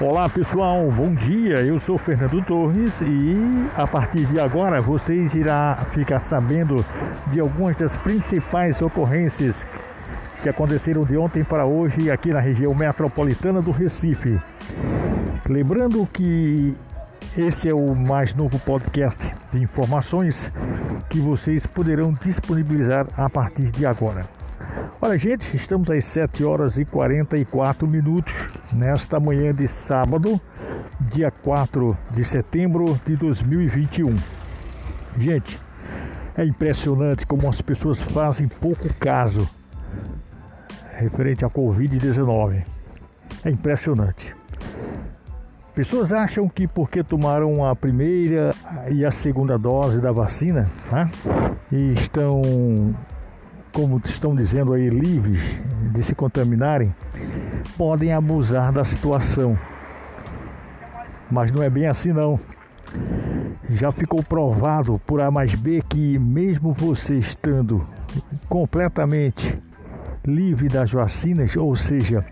Olá pessoal, bom dia. Eu sou Fernando Torres e a partir de agora vocês irá ficar sabendo de algumas das principais ocorrências que aconteceram de ontem para hoje aqui na região metropolitana do Recife. Lembrando que esse é o mais novo podcast de informações que vocês poderão disponibilizar a partir de agora. Olha, gente, estamos às 7 horas e 44 minutos nesta manhã de sábado, dia 4 de setembro de 2021. Gente, é impressionante como as pessoas fazem pouco caso referente à Covid-19. É impressionante. Pessoas acham que porque tomaram a primeira e a segunda dose da vacina né, e estão como estão dizendo aí, livres de se contaminarem, podem abusar da situação. Mas não é bem assim não. Já ficou provado por A mais B que mesmo você estando completamente livre das vacinas, ou seja,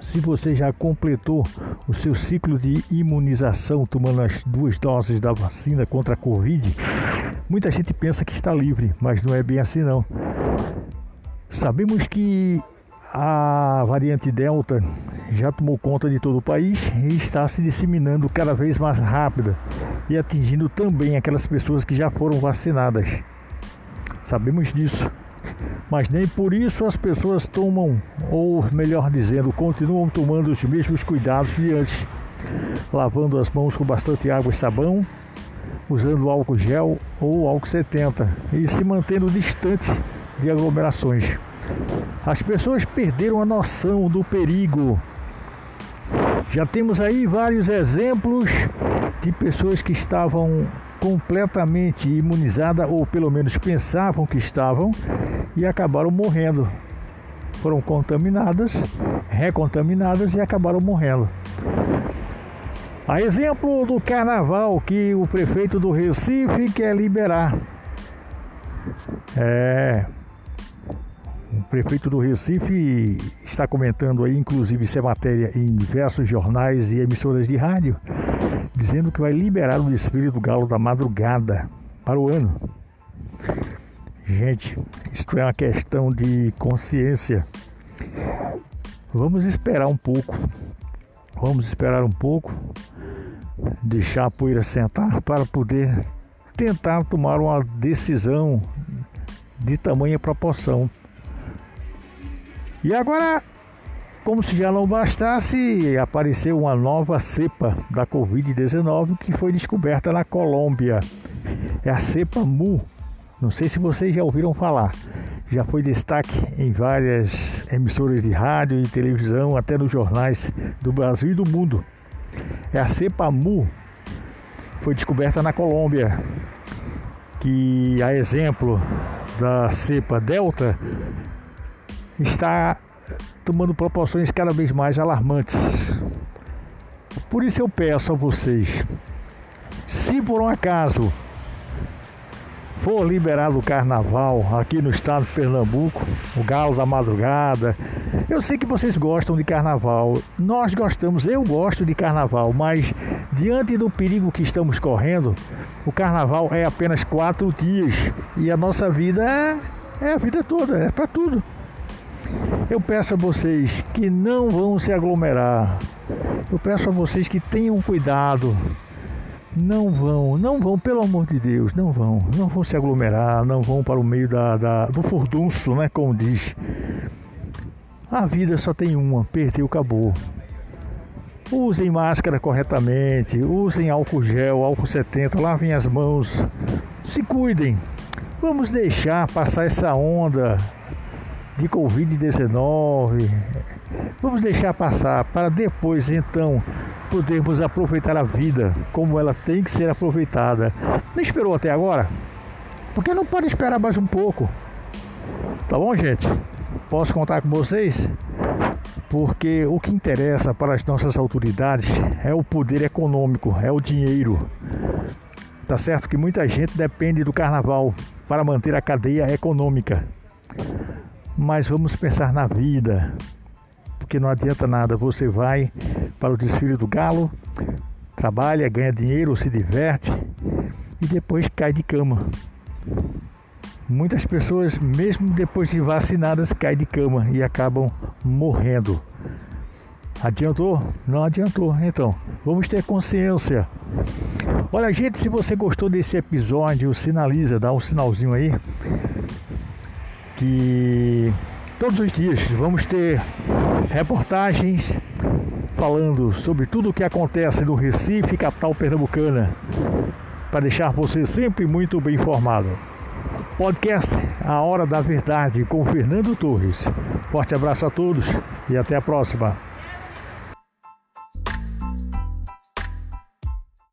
se você já completou o seu ciclo de imunização tomando as duas doses da vacina contra a Covid, muita gente pensa que está livre, mas não é bem assim não. Sabemos que a variante Delta já tomou conta de todo o país e está se disseminando cada vez mais rápida e atingindo também aquelas pessoas que já foram vacinadas. Sabemos disso, mas nem por isso as pessoas tomam, ou melhor dizendo, continuam tomando os mesmos cuidados de antes, lavando as mãos com bastante água e sabão, usando álcool gel ou álcool 70 e se mantendo distante de aglomerações. As pessoas perderam a noção do perigo. Já temos aí vários exemplos de pessoas que estavam completamente imunizadas, ou pelo menos pensavam que estavam, e acabaram morrendo. Foram contaminadas, recontaminadas e acabaram morrendo. A exemplo do carnaval que o prefeito do Recife quer liberar. É, o prefeito do Recife está comentando aí, inclusive essa matéria em diversos jornais e emissoras de rádio, dizendo que vai liberar o desfile do Galo da Madrugada para o ano. Gente, isto é uma questão de consciência. Vamos esperar um pouco. Vamos esperar um pouco, deixar a poeira sentar para poder tentar tomar uma decisão de tamanha proporção. E agora, como se já não bastasse, apareceu uma nova cepa da Covid-19 que foi descoberta na Colômbia. É a cepa Mu. Não sei se vocês já ouviram falar. Já foi destaque em várias emissoras de rádio e televisão, até nos jornais do Brasil e do mundo. É a cepa Mu. Foi descoberta na Colômbia. Que, a exemplo da cepa Delta, está tomando proporções cada vez mais alarmantes. Por isso eu peço a vocês, se por um acaso for liberado o carnaval aqui no estado de Pernambuco, o galo da madrugada, eu sei que vocês gostam de carnaval, nós gostamos, eu gosto de carnaval, mas diante do perigo que estamos correndo, o carnaval é apenas quatro dias e a nossa vida é, é a vida toda, é para tudo. Eu peço a vocês que não vão se aglomerar. Eu peço a vocês que tenham cuidado. Não vão, não vão, pelo amor de Deus, não vão. Não vão se aglomerar, não vão para o meio da, da do furdunço, né? Como diz. A vida só tem uma, perdeu, acabou. Usem máscara corretamente, usem álcool gel, álcool 70, lavem as mãos, se cuidem. Vamos deixar passar essa onda de Covid-19. Vamos deixar passar para depois então podermos aproveitar a vida como ela tem que ser aproveitada. Não esperou até agora? Porque não pode esperar mais um pouco. Tá bom, gente? Posso contar com vocês? Porque o que interessa para as nossas autoridades é o poder econômico, é o dinheiro. Tá certo que muita gente depende do carnaval para manter a cadeia econômica mas vamos pensar na vida. Porque não adianta nada. Você vai para o desfile do galo, trabalha, ganha dinheiro, se diverte e depois cai de cama. Muitas pessoas, mesmo depois de vacinadas, caem de cama e acabam morrendo. Adiantou? Não adiantou. Então, vamos ter consciência. Olha, gente, se você gostou desse episódio, sinaliza, dá um sinalzinho aí. Que todos os dias vamos ter reportagens falando sobre tudo o que acontece no Recife, capital pernambucana, para deixar você sempre muito bem informado. Podcast A Hora da Verdade com Fernando Torres. Forte abraço a todos e até a próxima.